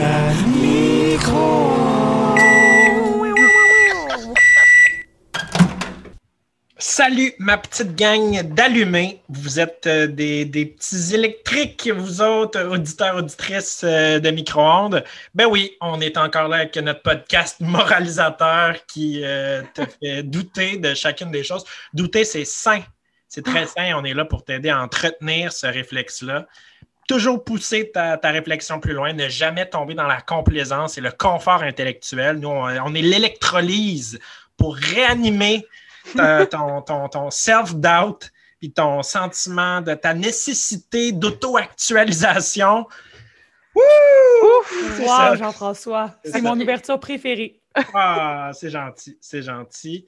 Micro. Salut ma petite gang d'allumés. Vous êtes euh, des, des petits électriques, vous autres, auditeurs, auditrices euh, de micro-ondes. Ben oui, on est encore là avec notre podcast moralisateur qui euh, te fait douter de chacune des choses. Douter, c'est sain. C'est très sain. On est là pour t'aider à entretenir ce réflexe-là. Toujours pousser ta, ta réflexion plus loin, ne jamais tomber dans la complaisance et le confort intellectuel. Nous, on, on est l'électrolyse pour réanimer ta- ton, ton, ton self-doubt puis ton sentiment de ta nécessité d'auto-actualisation. Ça. Wow, Jean-François. C'est mon ouverture préférée. Ah, c'est gentil, c'est gentil.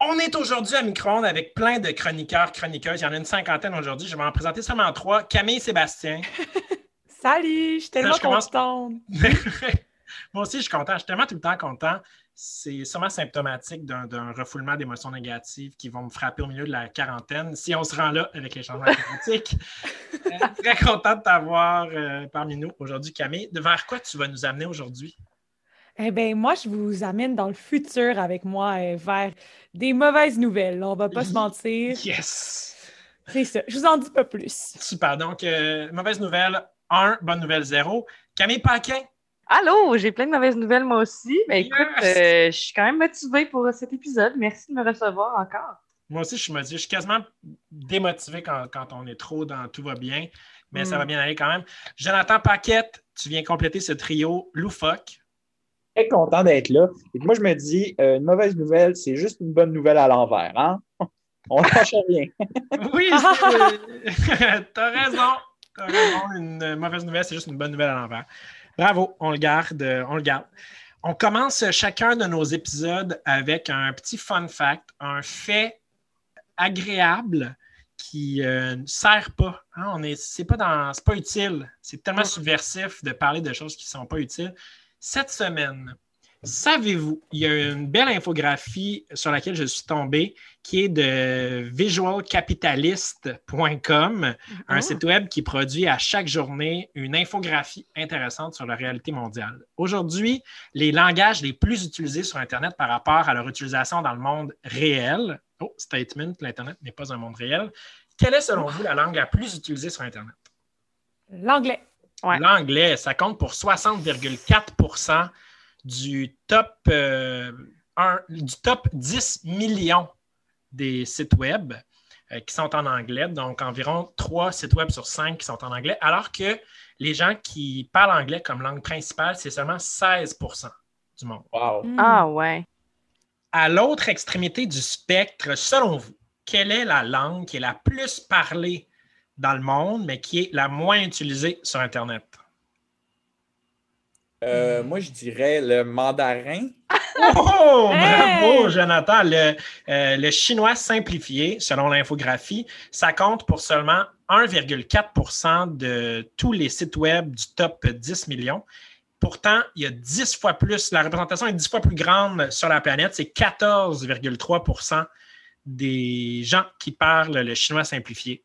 On est aujourd'hui à Micro-ondes avec plein de chroniqueurs, chroniqueuses. Il y en a une cinquantaine aujourd'hui. Je vais en présenter seulement trois. Camille et Sébastien. Salut, je suis tellement contente. Moi aussi, je suis content. Je suis tellement tout le temps content. C'est sûrement symptomatique d'un refoulement d'émotions négatives qui vont me frapper au milieu de la quarantaine. Si on se rend là avec les changements climatiques. Euh, très content de t'avoir euh, parmi nous aujourd'hui, Camille. De vers quoi tu vas nous amener aujourd'hui? Eh bien, moi, je vous amène dans le futur avec moi euh, vers des mauvaises nouvelles. On va pas se mentir. Yes! C'est ça. Je vous en dis pas plus. Super. Donc, euh, mauvaise nouvelle 1, bonne nouvelle 0. Camille Paquin, Allô, j'ai plein de mauvaises nouvelles moi aussi. Mais écoute, euh, je suis quand même motivée pour cet épisode. Merci de me recevoir encore. moi aussi, je suis motivé. Je suis quasiment démotivé quand, quand on est trop dans tout va bien, mais ça va bien aller quand même. Jonathan Paquette, tu viens compléter ce trio loufoque. Très content d'être là. Et moi, je me dis, euh, une mauvaise nouvelle, c'est juste une bonne nouvelle à l'envers. Hein? On ne lâche rien. Oui, c'est- t'as raison. T'as raison. Une mauvaise nouvelle, c'est juste une bonne nouvelle à l'envers. Bravo, on le garde, euh, on le garde. On commence chacun de nos épisodes avec un petit fun fact, un fait agréable qui euh, ne sert pas. Hein, on est, c'est pas dans, c'est pas utile. C'est tellement subversif de parler de choses qui ne sont pas utiles. Cette semaine, savez-vous, il y a une belle infographie sur laquelle je suis tombé qui est de visualcapitalist.com, un Ah. site web qui produit à chaque journée une infographie intéressante sur la réalité mondiale. Aujourd'hui, les langages les plus utilisés sur Internet par rapport à leur utilisation dans le monde réel. Oh, statement, l'Internet n'est pas un monde réel. Quelle est, selon vous, la langue la plus utilisée sur Internet? L'anglais. Ouais. L'anglais, ça compte pour 60,4 du top, euh, un- du top 10 millions des sites web euh, qui sont en anglais, donc environ 3 sites web sur 5 qui sont en anglais, alors que les gens qui parlent anglais comme langue principale, c'est seulement 16% du monde. Wow. Hmm. Ah ouais. À l'autre extrémité du spectre, selon vous, quelle est la langue qui est la plus parlée dans le monde, mais qui est la moins utilisée sur Internet? Euh, moi, je dirais le mandarin. Oh, Hey! bravo, Jonathan. Le, euh, le chinois simplifié, selon l'infographie, ça compte pour seulement 1,4% de tous les sites web du top 10 millions. Pourtant, il y a 10 fois plus, la représentation est 10 fois plus grande sur la planète. C'est 14,3% des gens qui parlent le chinois simplifié.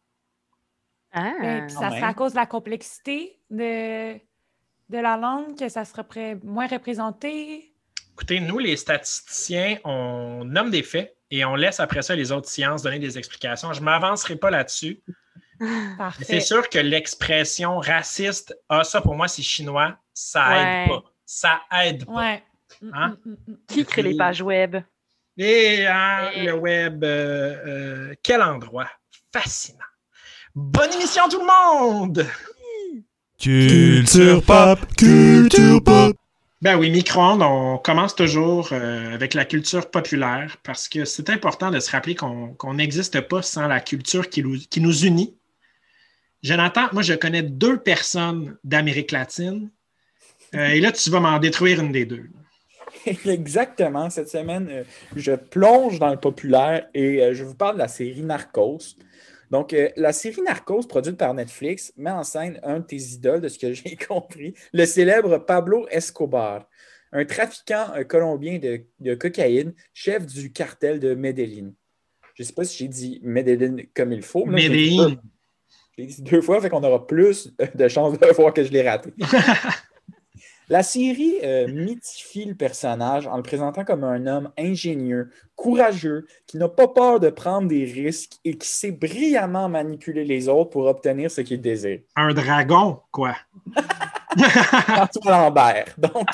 Ah. Euh, puis ça serait à cause de la complexité de, de la langue que ça serait moins représenté. Écoutez, nous, les statisticiens, on nomme des faits et on laisse après ça les autres sciences donner des explications. Je ne m'avancerai pas là-dessus. C'est sûr que l'expression raciste, ah, ça pour moi, c'est chinois, ça Ouais. aide pas. Ça aide pas. Ouais. Hein? mm, mm, mm. Qui crée les pages web? Et hein, Et- le web, euh, euh, quel endroit? Fascinant. Bonne émission tout le monde! Culture pop, culture pop. Ben oui, micro-ondes, on commence toujours euh, avec la culture populaire parce que c'est important de se rappeler qu'on n'existe pas sans la culture qui nous, qui nous unit. Jonathan, moi, je connais deux personnes d'Amérique latine Euh, et là, tu vas m'en détruire une des deux. Exactement. Cette semaine, euh, je plonge dans le populaire et euh, je vous parle de la série Narcos. Donc, euh, la série Narcos, produite par Netflix, met en scène un de tes idoles, de ce que j'ai compris, le célèbre Pablo Escobar, un trafiquant euh, colombien de, de cocaïne, chef du cartel de Medellín. Je ne sais pas si j'ai dit Medellín comme il faut. Medellín. l'ai dit deux fois, fait qu'on aura plus de chances de voir que je l'ai raté. La série euh, mythifie le personnage en le présentant comme un homme ingénieux, courageux, qui n'a pas peur de prendre des risques et qui sait brillamment manipuler les autres pour obtenir ce qu'il désire. Un dragon, quoi. François Lambert. Donc,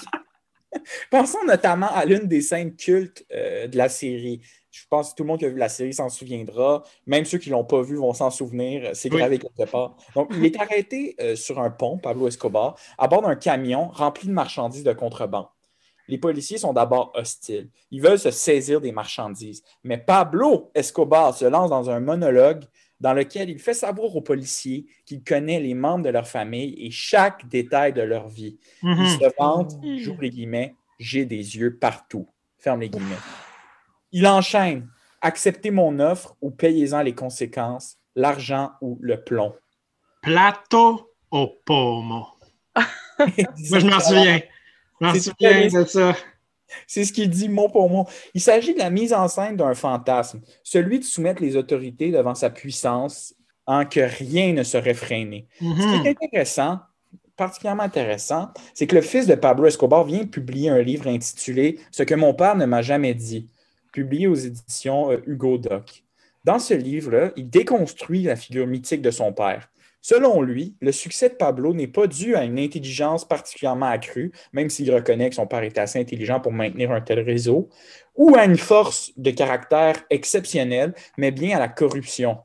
pensons notamment à l'une des scènes cultes euh, de la série. Je pense que tout le monde qui a vu la série s'en souviendra. Même ceux qui ne l'ont pas vu vont s'en souvenir. C'est Oui. gravé quelque part. Donc, il est arrêté euh, sur un pont, Pablo Escobar, à bord d'un camion rempli de marchandises de contrebande. Les policiers sont d'abord hostiles. Ils veulent se saisir des marchandises. Mais Pablo Escobar se lance dans un monologue dans lequel il fait savoir aux policiers qu'il connaît les membres de leur famille et chaque détail de leur vie. Il Mhm. se vante, Mhm. j'ouvre les guillemets, j'ai des yeux partout. Ferme les guillemets. Il enchaîne, acceptez mon offre ou payez-en les conséquences, l'argent ou le plomb. Plato au pomo. Moi, je m'en souviens. Je m'en C'est souviens de ça. C'est ce qu'il dit mot pour mot. Il s'agit de la mise en scène d'un fantasme, celui de soumettre les autorités devant sa puissance en que rien ne serait freiné. Ce Mhm. qui est intéressant, particulièrement intéressant, c'est que le fils de Pablo Escobar vient de publier un livre intitulé Ce que mon père ne m'a jamais dit, publié aux éditions euh, Hugo Doc. Dans ce livre-là, il déconstruit la figure mythique de son père. Selon lui, le succès de Pablo n'est pas dû à une intelligence particulièrement accrue, même s'il reconnaît que son père était assez intelligent pour maintenir un tel réseau, ou à une force de caractère exceptionnelle, mais bien à la corruption.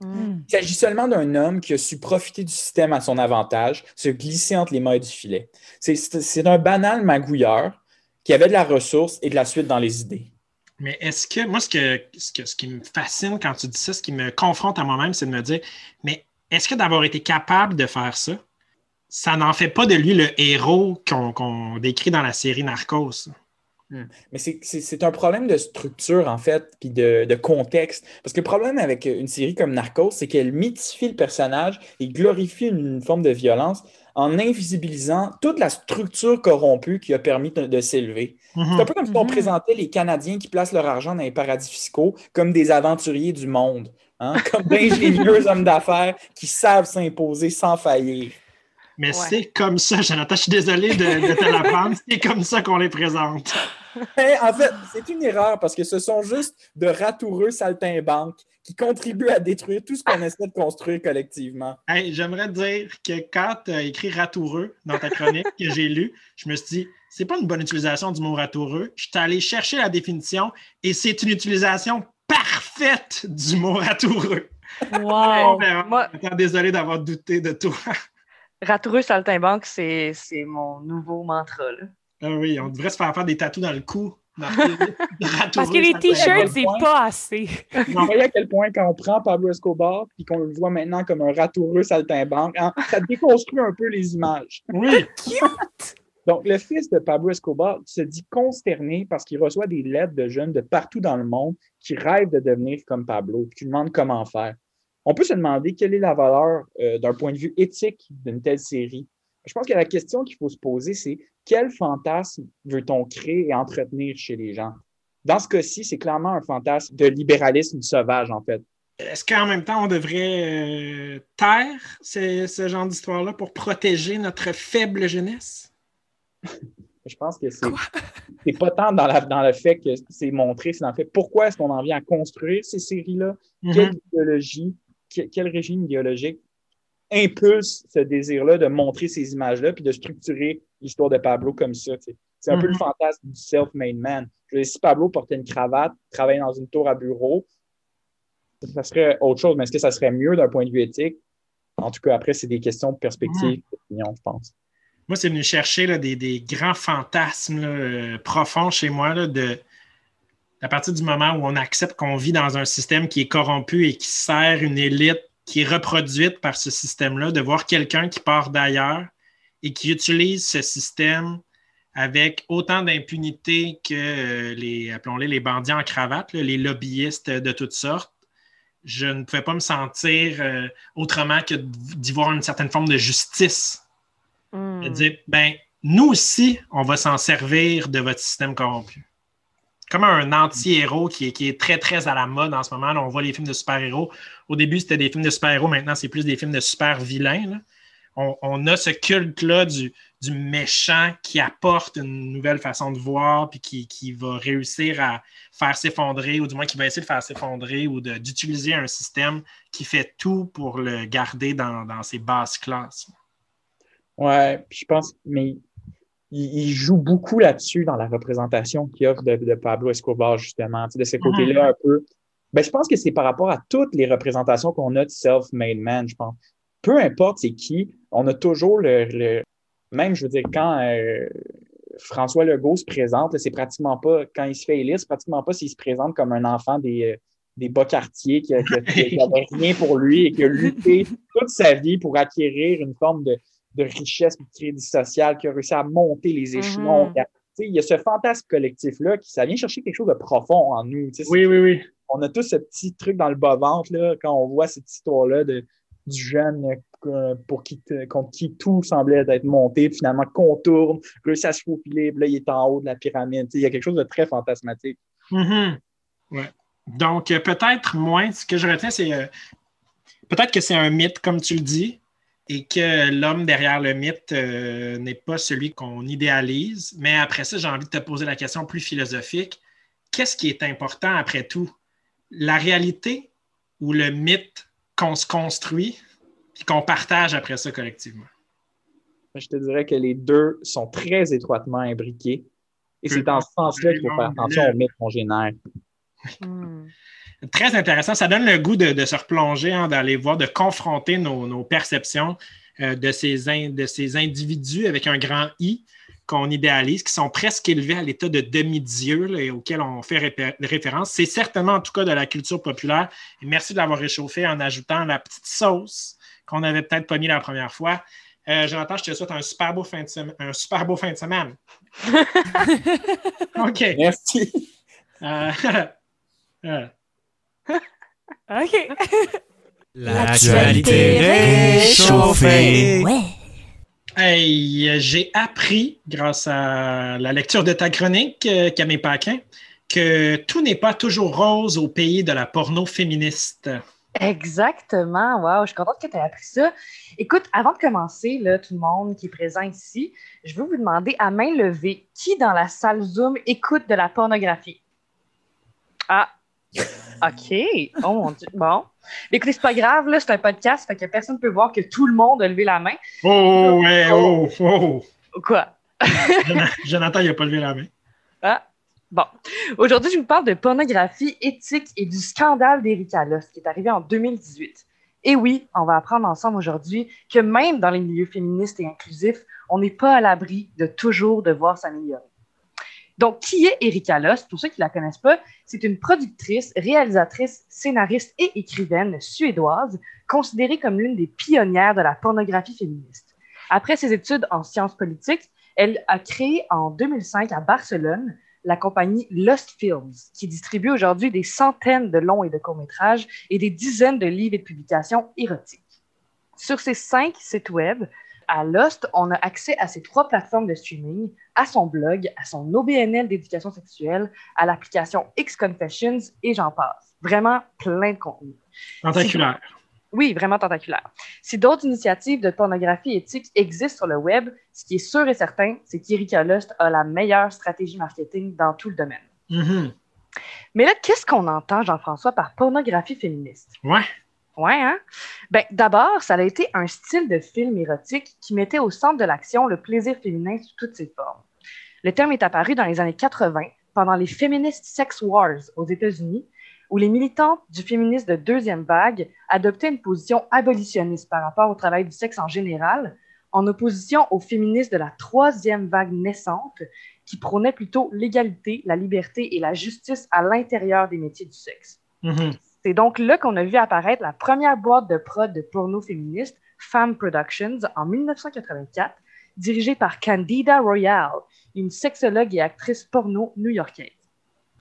Hmm. Il s'agit seulement d'un homme qui a su profiter du système à son avantage, se glisser entre les mailles du filet. C'est- un banal magouilleur qui avait de la ressource et de la suite dans les idées. Mais est-ce que, moi, ce, que, ce, qui me fascine quand tu dis ça, ce qui me confronte à moi-même, c'est de me dire, mais est-ce que d'avoir été capable de faire ça, ça n'en fait pas de lui le héros qu'on décrit dans la série Narcos? Mais c'est- un problème de structure, en fait, puis de, de contexte. Parce que le problème avec une série comme Narcos, c'est qu'elle mythifie le personnage et glorifie une, forme de violence en invisibilisant toute la structure corrompue qui a permis de, de s'élever. Mhm. C'est un peu comme si on Mhm. présentait les Canadiens qui placent leur argent dans les paradis fiscaux comme des aventuriers du monde, hein, comme d'ingénieux hommes d'affaires qui savent s'imposer sans faillir. Mais Ouais. c'est comme ça, Jonathan, je suis désolé de, de te l'apprendre, c'est comme ça qu'on les présente. Hein, en fait, c'est une erreur parce que ce sont juste de ratoureux saltimbanques qui contribuent à détruire tout ce qu'on essaie de construire collectivement. Hey, J'aimerais dire que quand tu as écrit ratoureux dans ta chronique que j'ai lue, je me suis dit, c'est pas une bonne utilisation du mot ratoureux. Je suis allé chercher la définition et c'est une utilisation parfaite du mot ratoureux. Wow! Moi- désolé d'avoir douté de toi. Ratoureux saltimbanque, c'est c'est mon nouveau mantra. Là. Ah oui, on devrait se faire faire des tatous dans le cou. Parce que les t-shirts, c'est pas assez. Vous voyez à quel point quand on prend Pablo Escobar et qu'on le voit maintenant comme un ratoureux saltimbanque, hein, ça déconstruit un peu les images. Oui, Donc, le fils de Pablo Escobar se dit consterné parce qu'il reçoit des lettres de jeunes de partout dans le monde qui rêvent de devenir comme Pablo, qui lui demandent comment faire. On peut se demander quelle est la valeur euh, d'un point de vue éthique d'une telle série. Je pense que la question qu'il faut se poser, c'est quel fantasme veut-on créer et entretenir chez les gens? Dans ce cas-ci, c'est clairement un fantasme de libéralisme sauvage, en fait. Est-ce qu'en même temps, on devrait euh, taire ce, ce genre d'histoire-là pour protéger notre faible jeunesse? Je pense que c'est pas tant dans, la- dans le fait que c'est montré, c'est dans le fait pourquoi est-ce qu'on en vient à construire ces séries-là, quelle Mhm. idéologie, que- quel régime idéologique impulse ce désir-là de montrer ces images-là puis de structurer l'histoire de Pablo comme ça. C'est un peu Mhm. le fantasme du self-made man. Je veux dire, si Pablo portait une cravate, travaillait dans une tour à bureau, ça serait autre chose, mais est-ce que ça serait mieux d'un point de vue éthique? En tout cas, après, c'est des questions de perspective, d'opinion, je pense. Moi, c'est venu chercher là, des, des grands fantasmes là, euh, profonds chez moi là, de, à partir du moment où on accepte qu'on vit dans un système qui est corrompu et qui sert une élite qui est reproduite par ce système-là, de voir quelqu'un qui part d'ailleurs et qui utilisent ce système avec autant d'impunité que euh, les, appelons-les les bandits en cravate, les lobbyistes de toutes sortes, je ne pouvais pas me sentir euh, autrement que d'y voir une certaine forme de justice. Hmm. De dire, ben, nous aussi, on va s'en servir de votre système corrompu. Comme un anti-héros qui est, très, très à la mode en ce moment. On voit les films de super-héros. Au début, c'était des films de super-héros. Maintenant, c'est plus des films de super-vilains. On, a ce culte-là du, méchant qui apporte une nouvelle façon de voir puis qui, va réussir à faire s'effondrer ou du moins qui va essayer de faire s'effondrer ou d'utiliser un système qui fait tout pour le garder dans, dans ses basses classes. Ouais, je pense, mais il, il joue beaucoup là-dessus dans la représentation qu'il offre de, de Pablo Escobar, justement, tu sais, de ce côté-là un peu. Ben, je pense que c'est par rapport à toutes les représentations qu'on a de self-made man, je pense. Peu importe c'est qui, on a toujours le, le- même, je veux dire, quand euh, François Legault se présente, c'est pratiquement pas, quand il se fait élire, c'est pratiquement pas s'il se présente comme un enfant des, euh, des bas quartiers qui n'avait rien pour lui et qui a lutté toute sa vie pour acquérir une forme de, de richesse et de crédit social, qui a réussi à monter les échelons. Mhm. Tu sais, Il y a ce fantasme collectif-là qui ça vient chercher quelque chose de profond en nous. sais. oui, oui. On a tous ce petit truc dans le bas-ventre là, quand on voit cette histoire-là de, du jeune euh, pour qui, contre qui tout semblait être monté, puis finalement contourne, réussit à se faufiler, puis là, il est en haut de la pyramide. Tu sais, Il y a quelque chose de très fantasmatique. Mhm. Ouais. Donc, euh, peut-être moins, ce que je retiens, c'est euh, peut-être que c'est un mythe, comme tu le dis, et que l'homme derrière le mythe euh, n'est pas celui qu'on idéalise. Mais après ça, j'ai envie de te poser la question plus philosophique. Qu'est-ce qui est important après tout? La réalité ou le mythe qu'on se construit et qu'on partage après ça collectivement? Je te dirais que les deux sont très étroitement imbriqués. Et c'est dans ce sens-là qu'il faut faire attention au mythe qu'on génère. Très intéressant. Ça donne le goût de, de se replonger, hein, d'aller voir, de confronter nos, nos perceptions euh, de, ces in- de ces individus avec un grand I qu'on idéalise, qui sont presque élevés à l'état de demi-dieu et auxquels on fait répé- référence. C'est certainement en tout cas de la culture populaire. Et merci de l'avoir réchauffé en ajoutant la petite sauce qu'on n'avait peut-être pas mis la première fois. Euh, Jonathan, je te souhaite un super beau fin de semaine. Un super beau fin de semaine. OK. Merci. Euh, euh, OK. L'actualité réchauffée. Ouais. Hey, euh, j'ai appris, grâce à la lecture de ta chronique, euh, Camille Paquin, que tout n'est pas toujours rose au pays de la porno féministe. Exactement. Wow, je suis contente que tu aies appris ça. Écoute, avant de commencer, là, tout le monde qui est présent ici, je veux vous demander à main levée qui dans la salle Zoom écoute de la pornographie? Ah, OK. Oh mon Dieu. Bon. Écoutez, c'est pas grave, là, c'est un podcast, fait que personne ne peut voir que tout le monde a levé la main. Oh, ouais, oh, oh. Ou Quoi? Jonathan, il n'a pas levé la main. Ah, bon. Aujourd'hui, je vous parle de pornographie éthique et du scandale d'Erika Lust qui est arrivé en 2018. Et oui, on va apprendre ensemble aujourd'hui que même dans les milieux féministes et inclusifs, on n'est pas à l'abri de toujours devoir s'améliorer. Donc, qui est Erika Lust? Pour ceux qui ne la connaissent pas, c'est une productrice, réalisatrice, scénariste et écrivaine suédoise considérée comme l'une des pionnières de la pornographie féministe. Après ses études en sciences politiques, elle a créé en 2005 à Barcelone la compagnie Lost Films, qui distribue aujourd'hui des centaines de longs et de courts-métrages et des dizaines de livres et de publications érotiques. Sur ces cinq sites web, à Lost, on a accès à ces trois plateformes de streaming, à son blog, à son OBNL d'éducation sexuelle, à l'application X-Confessions et j'en passe. Vraiment plein de contenu. Tentaculaire. Oui, vraiment tentaculaire. Si d'autres initiatives de pornographie éthique existent sur le web, ce qui est sûr et certain, c'est qu'Erika Lust a la meilleure stratégie marketing dans tout le domaine. Mhm. Mais là, qu'est-ce qu'on entend, Jean-François, par pornographie féministe? Ouais. Ouais, hein? Ben, d'abord, ça a été un style de film érotique qui mettait au centre de l'action le plaisir féminin sous toutes ses formes. Le terme est apparu dans les années 80 pendant les Feminist Sex Wars aux États-Unis, où les militantes du féminisme de deuxième vague adoptaient une position abolitionniste par rapport au travail du sexe en général, en opposition aux féministes de la troisième vague naissante qui prônaient plutôt l'égalité, la liberté et la justice à l'intérieur des métiers du sexe. Mhm. C'est donc là qu'on a vu apparaître la première boîte de prod de porno féministe, Femme Productions, en 1984, dirigée par Candida Royale, une sexologue et actrice porno new-yorkaise.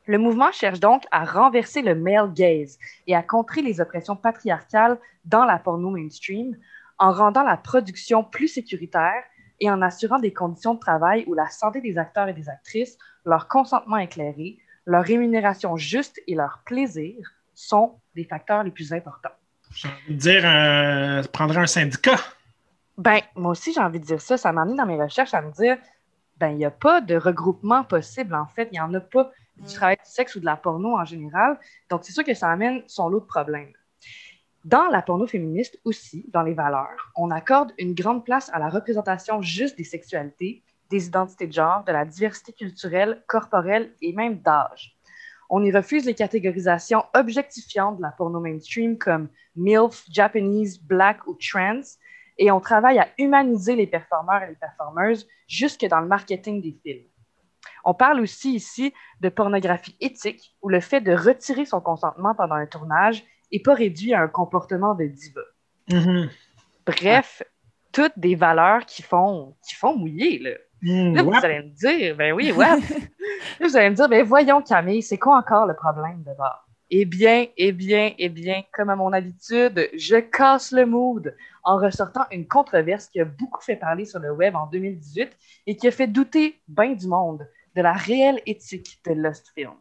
Le mouvement cherche donc à renverser le male gaze et à contrer les oppressions patriarcales dans la porno mainstream en rendant la production plus sécuritaire et en assurant des conditions de travail où la santé des acteurs et des actrices, leur consentement éclairé, leur rémunération juste et leur plaisir sont des facteurs les plus importants. J'ai envie de dire, euh, prendrait un syndicat. Ben, moi aussi, j'ai envie de dire ça. Ça m'a amené dans mes recherches à me dire, ben, il n'y a pas de regroupement possible, en fait. Il n'y en a pas du travail du sexe ou de la porno en général. Donc, c'est sûr que ça amène son lot de problèmes. Dans la porno féministe aussi, dans les valeurs, on accorde une grande place à la représentation juste des sexualités, des identités de genre, de la diversité culturelle, corporelle et même d'âge. On y refuse les catégorisations objectifiantes de la porno mainstream comme MILF, Japanese, Black ou Trans, et on travaille à humaniser les performeurs et les performeuses jusque dans le marketing des films. On parle aussi ici de pornographie éthique, où le fait de retirer son consentement pendant un tournage n'est pas réduit à un comportement de diva. Mhm. Bref, toutes des valeurs qui font, qui font mouiller. Là. Mm, Là, vous allez me dire, ben oui, ouais. Là, vous allez me dire, ben voyons, Camille, c'est quoi encore le problème de bord? Eh bien, eh bien, eh bien, comme à mon habitude, je casse le mood en ressortant une controverse qui a beaucoup fait parler sur le web en 2018 et qui a fait douter bien du monde de la réelle éthique de Lost Films.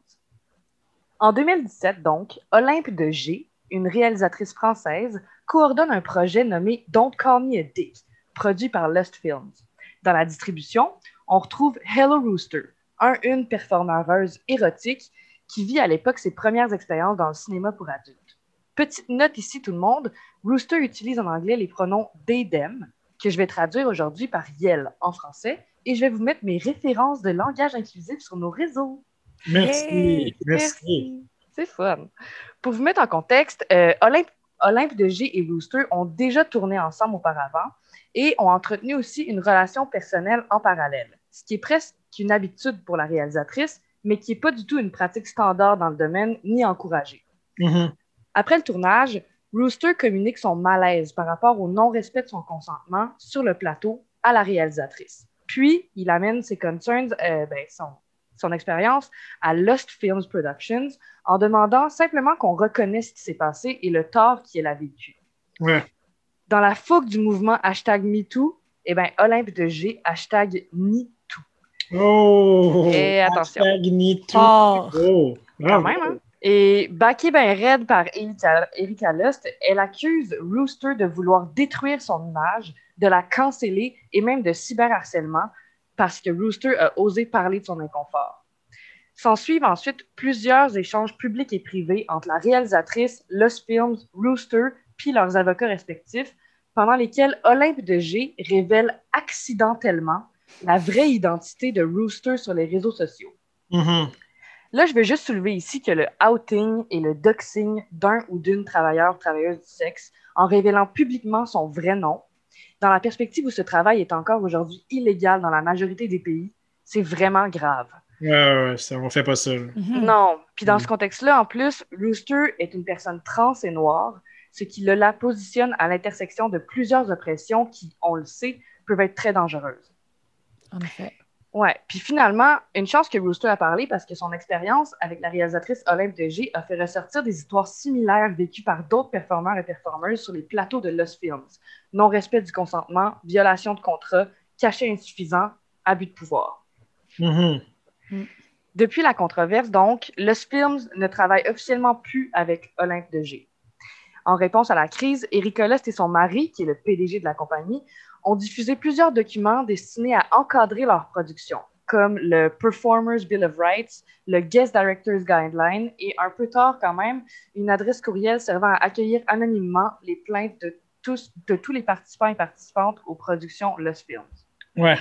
En 2017, donc, Olympe de G, une réalisatrice française, coordonne un projet nommé Don't Call Me a Dick, produit par Lost Films. Dans la distribution, on retrouve Hello Rooster, un une performeuse érotique qui vit à l'époque ses premières expériences dans le cinéma pour adultes. Petite note ici, tout le monde, Rooster utilise en anglais les pronoms they, them, que je vais traduire aujourd'hui par yell en français, et je vais vous mettre mes références de langage inclusif sur nos réseaux. Merci. Hey, merci. C'est fun. Pour vous mettre en contexte, euh, Olympe, Olympe de G et Rooster ont déjà tourné ensemble auparavant et ont entretenu aussi une relation personnelle en parallèle, ce qui est presque une habitude pour la réalisatrice, mais qui n'est pas du tout une pratique standard dans le domaine ni encouragée. Mhm. Après le tournage, Rooster communique son malaise par rapport au non-respect de son consentement sur le plateau à la réalisatrice. Puis, il amène ses concerns, euh, ben, son, son expérience à Lost Films Productions en demandant simplement qu'on reconnaisse ce qui s'est passé et le tort qu'elle a vécu. Ouais. Dans la fougue du mouvement hashtag MeToo, eh ben, Olympe de G, hashtag MeToo. Oh! Et attention. Hashtag me too. Fort. Oh! Quand même, hein? Et backée ben raide par Erika, Erika Lust, elle accuse Rooster de vouloir détruire son image, de la canceller et même de cyberharcèlement parce que Rooster a osé parler de son inconfort. S'en suivent ensuite plusieurs échanges publics et privés entre la réalisatrice, Lost Films, Rooster, puis leurs avocats respectifs, pendant lesquels Olympe de G révèle accidentellement la vraie identité de Rooster sur les réseaux sociaux. Mhm. Là, je veux juste soulever ici que le outing et le doxing d'un ou d'une travailleur ou travailleuse du sexe en révélant publiquement son vrai nom, dans la perspective où ce travail est encore aujourd'hui illégal dans la majorité des pays, c'est vraiment grave. Ouais, ouais, ouais, ça, on fait pas ça. Mhm. Non. Puis dans Mm. ce contexte-là, en plus, Rooster est une personne trans et noire, ce qui le la positionne à l'intersection de plusieurs oppressions qui, on le sait, peuvent être très dangereuses. En effet. Ouais. Puis finalement, une chance que Rooster a parlé parce que son expérience avec la réalisatrice Olympe de G a fait ressortir des histoires similaires vécues par d'autres performeurs et performeuses sur les plateaux de Lost Films. Non-respect du consentement, violation de contrat, cachet insuffisant, abus de pouvoir. Mhm. Depuis la controverse, donc, Lost Films ne travaille officiellement plus avec Olympe de G. En réponse à la crise, Eric Lust et son mari, qui est le PDG de la compagnie, ont diffusé plusieurs documents destinés à encadrer leur production, comme le Performers Bill of Rights, le Guest Directors Guideline et un peu tard quand même, une adresse courriel servant à accueillir anonymement les plaintes de tous, de tous les participants et participantes aux productions Lost Films. Ouais.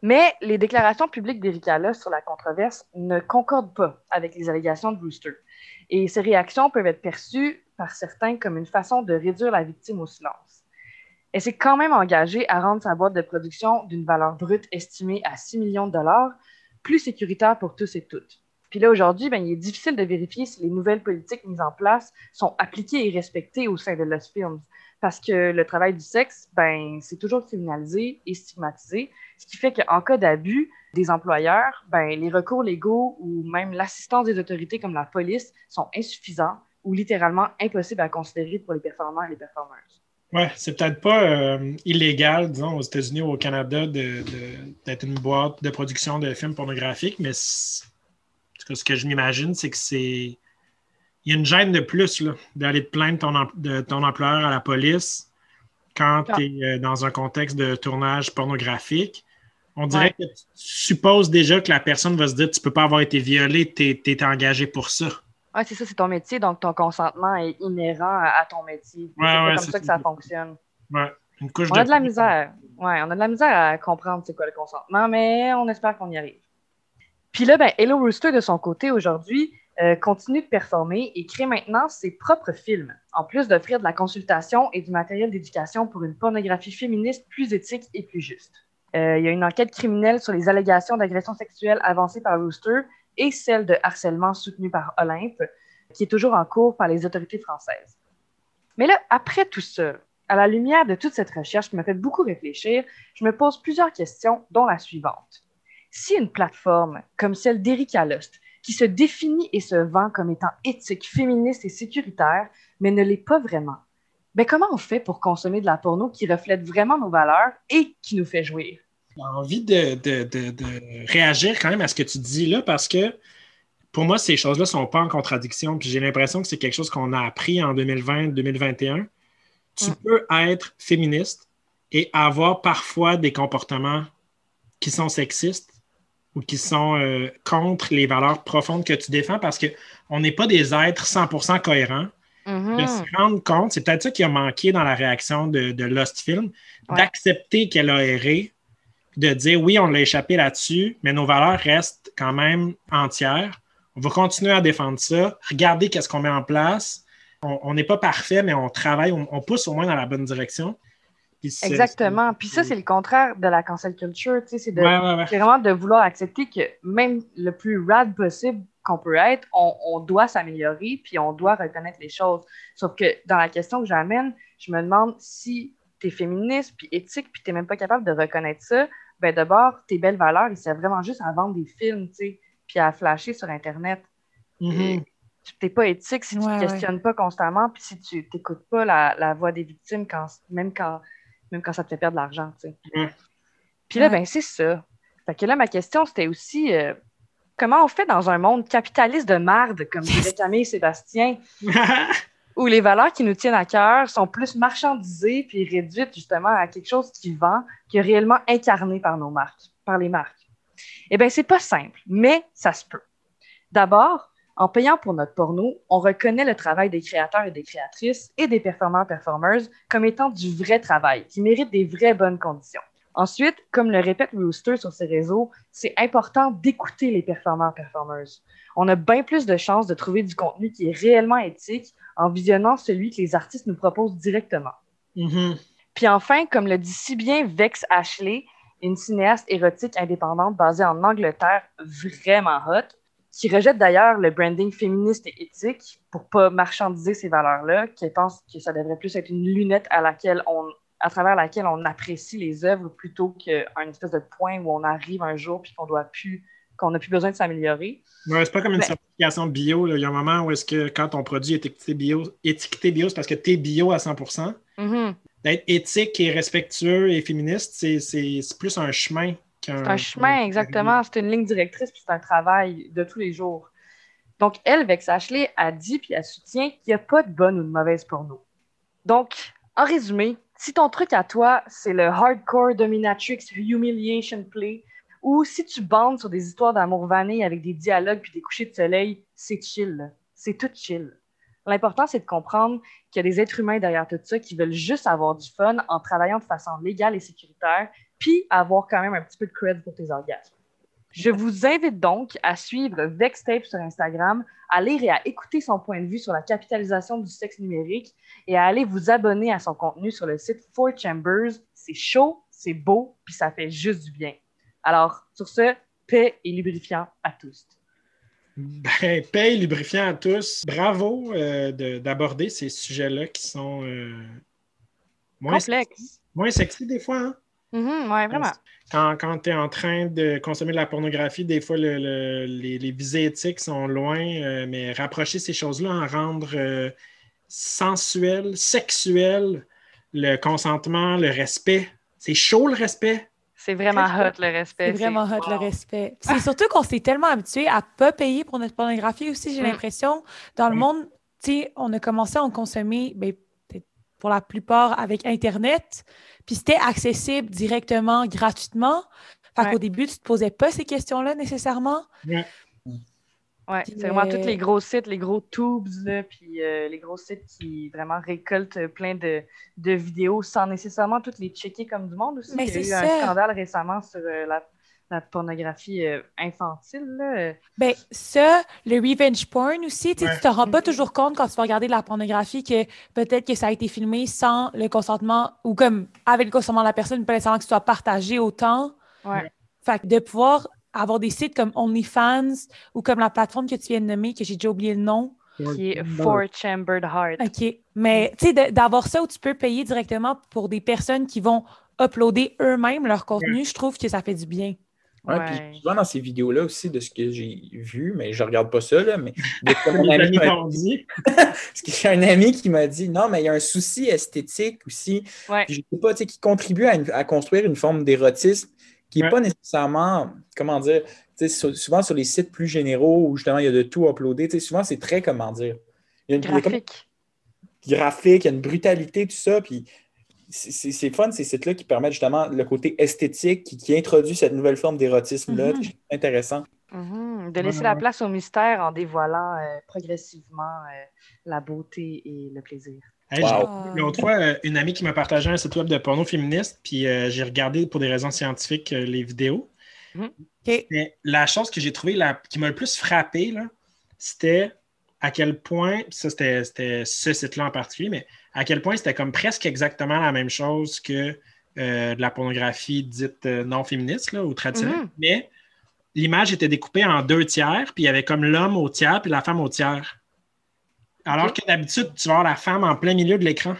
Mais les déclarations publiques d'Erika Lust sur la controverse ne concordent pas avec les allégations de Brewster. Et ces réactions peuvent être perçues par certains comme une façon de réduire la victime au silence. Elle s'est quand même engagée à rendre sa boîte de production d'une valeur brute estimée à 6 millions de dollars plus sécuritaire pour tous et toutes. Puis là, aujourd'hui, ben, il est difficile de vérifier si les nouvelles politiques mises en place sont appliquées et respectées au sein de Lost Films, parce que le travail du sexe, ben, c'est toujours criminalisé et stigmatisé, ce qui fait qu'en cas d'abus des employeurs, ben, les recours légaux ou même l'assistance des autorités comme la police sont insuffisants ou littéralement impossibles à considérer pour les performeurs et les performeuses. Oui, c'est peut-être pas euh, illégal, disons, aux États-Unis ou au Canada d'être une boîte de production de films pornographiques, mais ce que je m'imagine, c'est que c'est il y a une gêne de plus d'aller te plaindre ton, de ton employeur à la police quand tu es euh, dans un contexte de tournage pornographique. On dirait que tu supposes déjà que la personne va se dire tu ne peux pas avoir été violé, tu es, engagé pour ça. Oui, c'est ça, c'est ton métier, donc ton consentement est inhérent à, ton métier. c'est comme ça que ça fonctionne. Ouais. Une couche on a de la misère. Ouais, on a de la misère à comprendre c'est quoi le consentement, mais on espère qu'on y arrive. Puis là, ben, Hello Rooster, de son côté, aujourd'hui, euh, continue de performer et crée maintenant ses propres films, en plus d'offrir de la consultation et du matériel d'éducation pour une pornographie féministe plus éthique et plus juste. Euh, il y a une enquête criminelle sur les allégations d'agression sexuelle avancées par Rooster et celle de harcèlement soutenue par Olympe, qui est toujours en cours par les autorités françaises. Mais là, après tout ça, à la lumière de toute cette recherche qui m'a fait beaucoup réfléchir, je me pose plusieurs questions, dont la suivante. Si une plateforme comme celle d'Erika Lost qui se définit et se vend comme étant éthique, féministe et sécuritaire, mais ne l'est pas vraiment. Ben, comment on fait pour consommer de la porno qui reflète vraiment nos valeurs et qui nous fait jouir? J'ai envie de, réagir quand même à ce que tu dis là parce que pour moi, ces choses-là ne sont pas en contradiction. Puis j'ai l'impression que c'est quelque chose qu'on a appris en 2020-2021. Tu mm. peux être féministe et avoir parfois des comportements qui sont sexistes ou qui sont euh, contre les valeurs profondes que tu défends parce qu'on n'est pas des êtres 100% cohérents. De se rendre compte, c'est peut-être ça qui a manqué dans la réaction de, Lost Film, d'accepter qu'elle a erré, de dire oui, on l'a échappé là-dessus, mais nos valeurs restent quand même entières. On va continuer à défendre ça. Regardez qu'est-ce qu'on met en place. On n'est pas parfait, mais on travaille, on pousse au moins dans la bonne direction. Exactement. Puis ça, c'est le contraire de la cancel culture. C'est vraiment de vouloir accepter que même le plus rad possible qu'on peut être, on, doit s'améliorer, puis on doit reconnaître les choses. Sauf que dans la question que j'amène, je me demande si tu es féministe, puis éthique, puis tu n'es même pas capable de reconnaître ça, ben d'abord, tes belles valeurs, ils servent vraiment juste à vendre des films, tu sais, puis à flasher sur Internet. Mm-hmm. Tu n'es pas éthique si tu ne questionnes pas constamment, puis si tu n'écoutes pas la, la, voix des victimes, quand, même quand même quand ça te fait perdre de l'argent, tu sais. Puis là, ben c'est ça. Fait que là, ma question, c'était aussi euh, comment on fait dans un monde capitaliste de marde, comme dirait Camille Sébastien, où les valeurs qui nous tiennent à cœur sont plus marchandisées puis réduites justement à quelque chose qui vend, qui est réellement incarné par nos marques, par les marques. Eh bien, c'est pas simple, mais ça se peut. D'abord, en payant pour notre porno, on reconnaît le travail des créateurs et des créatrices et des performeurs-performers comme étant du vrai travail, qui mérite des vraies bonnes conditions. Ensuite, comme le répète Rooster sur ses réseaux, c'est important d'écouter les performeurs-performers. On a bien plus de chances de trouver du contenu qui est réellement éthique en visionnant celui que les artistes nous proposent directement. Mm-hmm. Puis enfin, comme le dit si bien Vex Ashley, une cinéaste érotique indépendante basée en Angleterre vraiment hot, qui rejette d'ailleurs le branding féministe et éthique pour pas marchandiser ces valeurs-là, qui pense que ça devrait plus être une lunette à laquelle on à travers laquelle on apprécie les œuvres plutôt qu'un espèce de point où on arrive un jour puis qu'on doit plus qu'on n'a plus besoin de s'améliorer. Ouais, c'est pas comme une certification bio. Il y a un moment où est-ce que quand ton produit est étiqueté bio, étiqueté bio, c'est parce que tu es bio à 100 mm-hmm. D'être éthique et respectueux et féministe, c'est plus un chemin c'est un chemin, exactement. C'est une ligne directrice, puis c'est un travail de tous les jours. Donc, elle, Vex Ashley, a dit, puis elle soutient qu'il n'y a pas de bonne ou de mauvaise nous. Donc, en résumé, si ton truc à toi, c'est le hardcore dominatrix humiliation play, ou si tu bandes sur des histoires d'amour vanné avec des dialogues puis des couchers de soleil, c'est chill. C'est tout chill. L'important, c'est de comprendre qu'il y a des êtres humains derrière tout ça qui veulent juste avoir du fun en travaillant de façon légale et sécuritaire, puis avoir quand même un petit peu de credit pour tes orgasmes. Je vous invite donc à suivre Vextape sur Instagram, à lire et à écouter son point de vue sur la capitalisation du sexe numérique et à aller vous abonner à son contenu sur le site Four Chambers. C'est chaud, c'est beau, puis ça fait juste du bien. Alors, sur ce, paix et lubrifiant à tous. Ben, paix et lubrifiant à tous. Bravo euh, d'aborder ces sujets-là qui sont euh, Moins complexe. sexy, moins sexy des fois. Hein? Mhm, ouais, vraiment. Quand, quand tu es en train de consommer de la pornographie, des fois, le- le- les, les visées éthiques sont loin, euh, mais rapprocher ces choses-là, en rendre euh, sensuel, sexuel, le consentement, le respect. C'est chaud le respect. C'est vraiment hot le respect. C'est vraiment hot le respect. Puis C'est surtout qu'on s'est tellement habitué à pas payer pour notre pornographie aussi, j'ai Mm. l'impression. Dans le Mm. monde, tu sais, on a commencé à en consommer, ben, pour la plupart avec Internet, puis c'était accessible directement, gratuitement. Fait Ouais. qu'au début, tu te posais pas ces questions-là nécessairement. Ouais, Puis, c'est vraiment euh, tous les gros sites, les gros tubes, là, puis euh, les gros sites qui vraiment récoltent plein de, de vidéos sans nécessairement toutes les checker comme du monde aussi. Mais Il y a eu c'est un scandale récemment sur euh, la, la pornographie euh, infantile. Là. Ben, ça, le revenge porn aussi, Ouais. tu te rends pas toujours compte quand tu vas regarder de la pornographie que peut-être que ça a été filmé sans le consentement ou comme avec le consentement de la personne, pas nécessairement que ce soit partagé autant. Ouais. Fait que de pouvoir avoir des sites comme OnlyFans ou comme la plateforme que tu viens de nommer, que j'ai déjà oublié le nom. Qui est Four Chambered Heart. OK. Mais tu sais, d'avoir ça où tu peux payer directement pour des personnes qui vont uploader eux-mêmes leur contenu, je trouve que ça fait du bien. Ouais, Ouais. Puis souvent dans ces vidéos-là aussi, de ce que j'ai vu, mais je regarde pas ça, là, mais de ce que mon ami dit. Parce que j'ai un ami qui m'a dit non, mais il y a un souci esthétique aussi. Ouais. Puis je sais pas, tu sais, qui contribue à, une- à construire une forme d'érotisme qui n'est Ouais. pas nécessairement, comment dire, tu sais, sur- souvent sur les sites plus généraux où justement il y a de tout uploadé, tu sais, souvent c'est très, comment dire, il y a une il y a comme- Graphique. graphique, il y a une brutalité, tout ça. Puis c'est- fun, ces sites-là qui permettent justement le côté esthétique, qui, qui introduit cette nouvelle forme d'érotisme-là. Mhm. C'est intéressant. Mhm. De laisser la place au mystère en dévoilant euh, progressivement euh, la beauté et le plaisir. Hey, Wow. j'ai- L'autre fois, euh, une amie qui m'a partagé un site web de porno féministe, puis euh, j'ai regardé pour des raisons scientifiques euh, les vidéos. Mais la chose que j'ai trouvée la- qui m'a le plus frappé, là, c'était à quel point, ça c'était ce site-là en particulier, mais à quel point c'était comme presque exactement la même chose que euh, de la pornographie dite euh, non féministe là, ou traditionnelle. Mhm. Mais l'image était découpée en deux tiers, puis il y avait comme l'homme au tiers, puis la femme au tiers. Alors que d'habitude, tu vas avoir la femme en plein milieu de l'écran.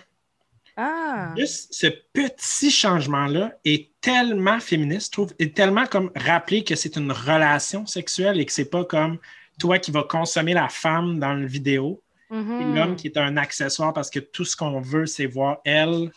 Ah! Juste ce petit changement-là est tellement féministe, je trouve, et tellement comme rappeler que c'est une relation sexuelle et que c'est pas comme toi qui vas consommer la femme dans le vidéo Mhm. l'homme qui est un accessoire parce que tout ce qu'on veut, c'est voir elle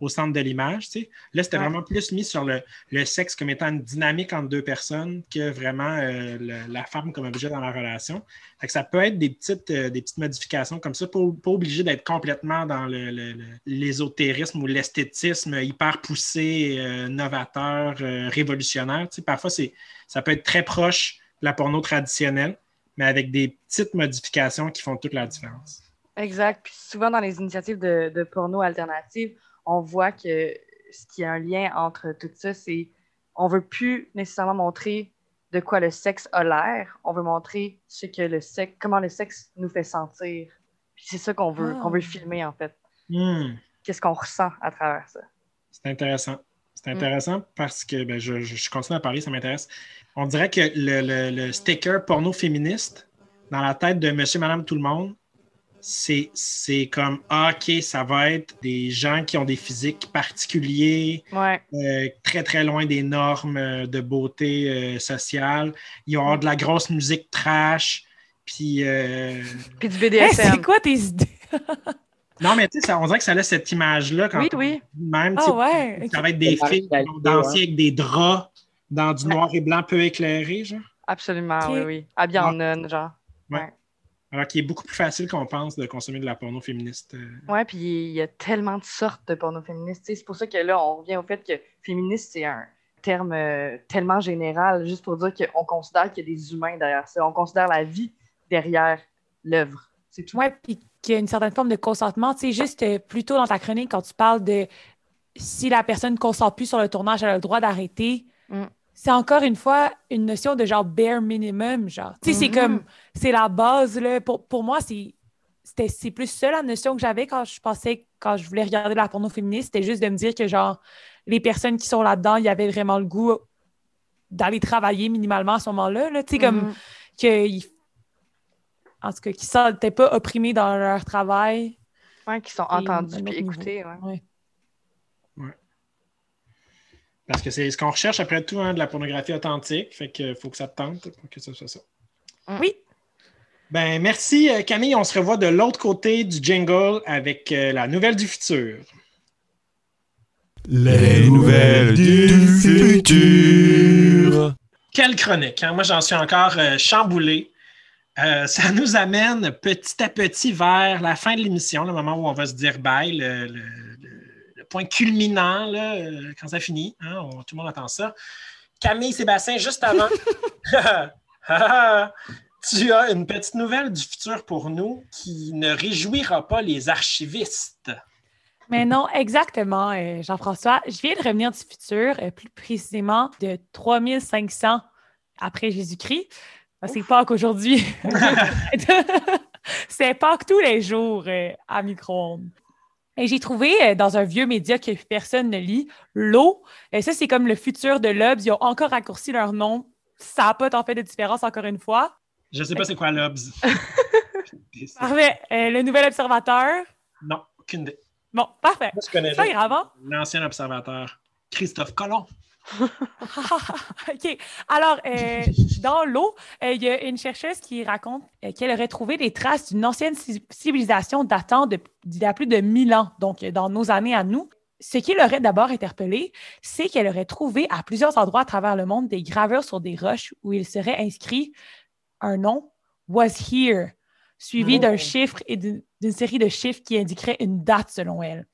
au centre de l'image. tu sais. Là, c'était Ouais. vraiment plus mis sur le, le sexe comme étant une dynamique entre deux personnes que vraiment euh, le- la femme comme objet dans la relation. Fait que ça peut être des petites, euh, des petites modifications comme ça, pas, pas obligé d'être complètement dans le- l'ésotérisme ou l'esthétisme hyper poussé, euh, novateur, révolutionnaire. Tu sais, parfois, c'est, ça peut être très proche de la porno traditionnelle, mais avec des petites modifications qui font toute la différence. Exact. Puis souvent, dans les initiatives de, de porno alternatives, on voit que ce qui a un lien entre tout ça, c'est on veut plus nécessairement montrer de quoi le sexe a l'air. On veut montrer ce que le sexe, comment le sexe nous fait sentir. Puis c'est ça qu'on veut, Ah. qu'on veut filmer, en fait. Hmm. Qu'est-ce qu'on ressent à travers ça? C'est intéressant. C'est Mm. intéressant parce que ben, je, je- je continue à parler, ça m'intéresse. On dirait que le, le- le sticker porno féministe, dans la tête de monsieur, madame, tout le monde, c'est c'est comme ah, OK, ça va être des gens qui ont des physiques particuliers, Ouais. euh, très, très loin des normes euh, de beauté euh, sociale. Ils vont avoir de la grosse musique trash. Puis, euh, Puis du Hey, BDSM. c'est quoi tes idées? non, mais tu sais, on dirait que ça laisse cette image-là quand Oui, oui. même. tu sais, Ah ouais. Ça va être des filles qui vont danser ouais. avec des draps dans du noir et blanc peu éclairé, genre. Absolument, oui, oui. Habillé en nonne, genre. Alors qu'il est beaucoup plus facile qu'on pense de consommer de la porno féministe. euh. Ouais, puis il y a tellement de sortes de porno sais, C'est pour ça que là, on revient au fait que féministe, c'est un terme euh, tellement général, juste pour dire qu'on considère qu'il y a des humains derrière ça. On considère la vie derrière l'œuvre. C'est tout. Ouais, puis qu'il y a une certaine forme de consentement. Tu sais, juste euh, plus tôt dans ta chronique, quand tu parles de si la personne ne consent plus sur le tournage, elle a le droit d'arrêter. Mm. C'est encore une fois une notion de genre bare minimum, genre. Tu sais, c'est Mhm. comme, c'est la base, là. Pour, pour moi, c'est c'était c'est plus ça la notion que j'avais quand je pensais, quand je voulais regarder la porno féministe, c'était juste de me dire que, genre, les personnes qui sont là-dedans, il y avait vraiment le goût d'aller travailler minimalement à ce moment-là, là. Tu sais, comme Mhm. En tout cas, qui ne se sentaient pas opprimés dans leur travail. Ouais, qui sont Et entendus niveau. écoutés. ouais. Ouais. Parce que c'est ce qu'on recherche après tout, hein, de la pornographie authentique. Fait qu'il faut que ça te tente pour que ce soit ça. Oui. Ben, merci euh, Camille. On se revoit de l'autre côté du jingle avec euh, la nouvelle du futur. Les nouvelles du futur. Quelle chronique! hein? Moi, j'en suis encore euh, chamboulé. Euh, ça nous amène petit à petit vers la fin de l'émission, le moment où on va se dire bye, le, le- le- le point culminant, là, euh, quand ça finit. hein, on- tout le monde attend ça. Camille Sébastien, juste avant, tu as une petite nouvelle du futur pour nous qui ne réjouira pas les archivistes. Mais non, exactement, euh, Jean-François. Je viens de revenir du futur, euh, plus précisément de 3500 après Jésus-Christ. Ah, C'est Pâques aujourd'hui. C'est Pâques tous les jours euh, à micro-ondes. Et j'ai trouvé euh, dans un vieux média que personne ne lit, l'eau. Et ça, c'est comme le futur de l'Obs. Ils ont encore raccourci leur nom. Ça n'a pas tant fait de différence, encore une fois. Je ne sais pas c'est quoi l'Obs. Parfait. Euh, le nouvel observateur? non, aucune idée. Bon, parfait. Moi, je connais pas grave, hein? l'ancien observateur, Christophe Colomb. OK. Alors, euh, dans l'eau, euh, il y a une chercheuse qui raconte euh, qu'elle aurait trouvé des traces d'une ancienne ci- civilisation datant d'il y a plus de 1000 ans, donc dans nos années à nous. Ce qui l'aurait d'abord interpellée, c'est qu'elle aurait trouvé à plusieurs endroits à travers le monde des gravures sur des roches où il serait inscrit un nom, was here, suivi Oh. d'un chiffre et d'une série de chiffres qui indiqueraient une date selon elle.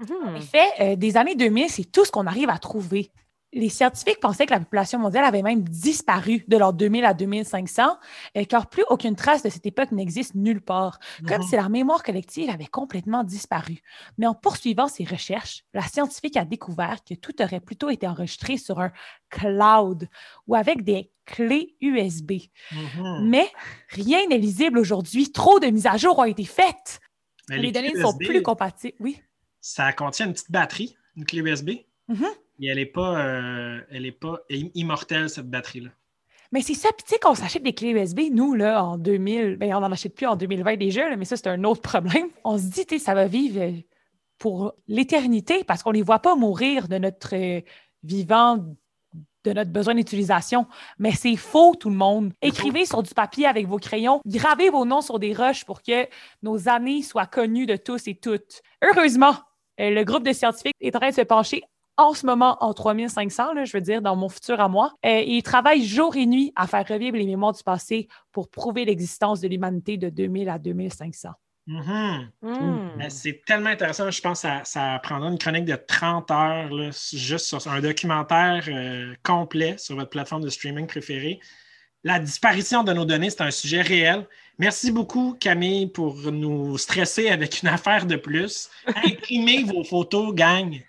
En Mhm. effet, euh, des années 2000, c'est tout ce qu'on arrive à trouver. Les scientifiques pensaient que la population mondiale avait même disparu de l'an 2000 à 2500, euh, car plus aucune trace de cette époque n'existe nulle part, comme Mhm. si la mémoire collective avait complètement disparu. Mais en poursuivant ses recherches, la scientifique a découvert que tout aurait plutôt été enregistré sur un cloud ou avec des clés USB. Mhm. Mais rien n'est lisible aujourd'hui. Trop de mises à jour ont été faites. Mais les, données ne sont plus compatibles. Oui. Ça contient une petite batterie, une clé USB. Mhm. Et elle n'est pas, euh, elle est pas im- immortelle, cette batterie-là. Mais c'est ça, puis tu sais, qu'on s'achète des clés USB, nous, là, en 2000, ben, on n'en achète plus en 2020 déjà, là, mais ça, c'est un autre problème. On se dit, tu sais, ça va vivre euh, pour l'éternité parce qu'on ne les voit pas mourir de notre euh, vivant, de notre besoin d'utilisation. Mais c'est faux, tout le monde. Écrivez sur du papier avec vos crayons, gravez vos noms sur des roches pour que nos années soient connues de tous et toutes. Heureusement, euh, le groupe de scientifiques est en train de se pencher en ce moment en 3500, là, je veux dire, dans mon futur à moi. Euh, et ils travaillent jour et nuit à faire revivre les mémoires du passé pour prouver l'existence de l'humanité de 2000 à 2500. Mhm. Mhm. Mais C'est tellement intéressant. Je pense que ça, ça prendra une chronique de 30 heures, là, juste sur un documentaire euh, complet sur votre plateforme de streaming préférée. La disparition de nos données, c'est un sujet réel. Merci beaucoup, Camille, pour nous stresser avec une affaire de plus. Imprimez vos photos, gang.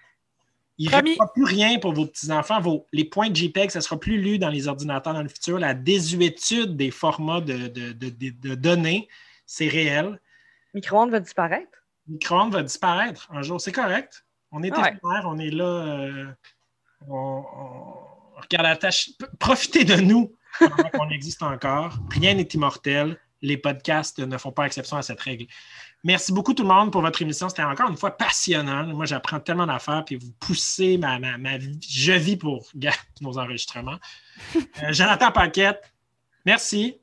Il ne Promis. restera plus rien pour vos petits-enfants. Vos, les points de JPEG, ça ne sera plus lu dans les ordinateurs dans le futur. La désuétude des formats de, de- de- de- de données, c'est réel. Micro-ondes va disparaître. Micro-ondes va disparaître un jour. C'est correct. On est Ah ouais. on est là. euh, on, on- regarde la tâche. Profitez de nous pendant qu'on existe encore. Rien n'est immortel. Les podcasts ne font pas exception à cette règle. Merci beaucoup tout le monde pour votre émission. C'était encore une fois passionnant. Moi, j'apprends tellement d'affaires, puis vous poussez ma, ma, ma vie. Je vis pour nos enregistrements. Euh, Jonathan Paquette, merci.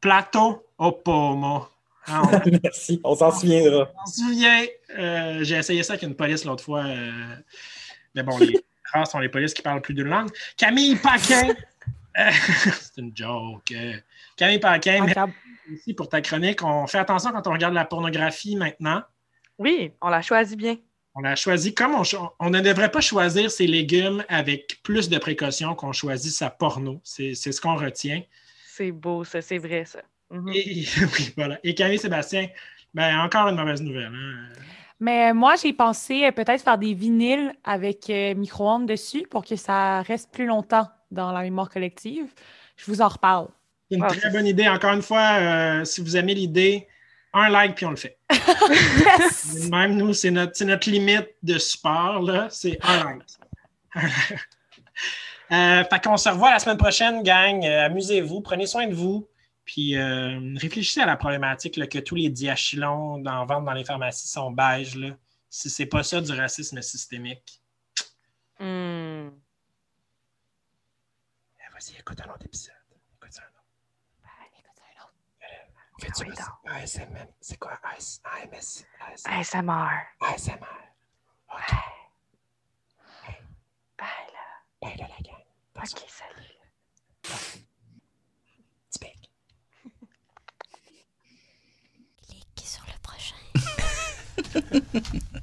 Plateau au pomo. Ah, on- Merci, on s'en souviendra. je me souviens, euh, j'ai essayé ça avec une police l'autre fois. euh, mais bon, les rares sont les polices qui parlent plus d'une langue. Camille Paquin. c'est une joke. Camille Paquin, Merci pour ta chronique. On fait attention quand on regarde la pornographie maintenant. Oui, on l'a choisi bien. On l'a choisi comme on, on ne devrait pas choisir ses légumes avec plus de précaution qu'on choisit sa porno. C'est ce qu'on retient. C'est beau, ça, c'est vrai, ça. Mhm. Et, oui, voilà. Et Camille Sébastien, ben, encore une mauvaise nouvelle. hein. Mais euh, moi, j'ai pensé euh, peut-être faire des vinyles avec euh, micro-ondes dessus pour que ça reste plus longtemps dans la mémoire collective. Je vous en reparle. C'est une très bonne idée. Encore une fois, euh, si vous aimez l'idée, un like puis on le fait. Yes! Même nous, c'est notre, notre limite de support, là. C'est un like. euh, fait qu'on se revoit la semaine prochaine, gang. Euh, amusez-vous, prenez soin de vous. Puis euh, réfléchissez à la problématique là, que tous les diachylons en vente dans les pharmacies sont beiges. Là. Si c'est pas ça du racisme systémique, Hmm. Eh, Vas-y, écoute un autre épisode. Écoute un autre. Ben, écoute, un autre. Fais-tu oui, aussi- ASMR? C'est quoi? AS, AMS? AS, ASMR. ASMR. OK. Bye, là. Bye là, la gang. OK, salut. Clique sur le prochain.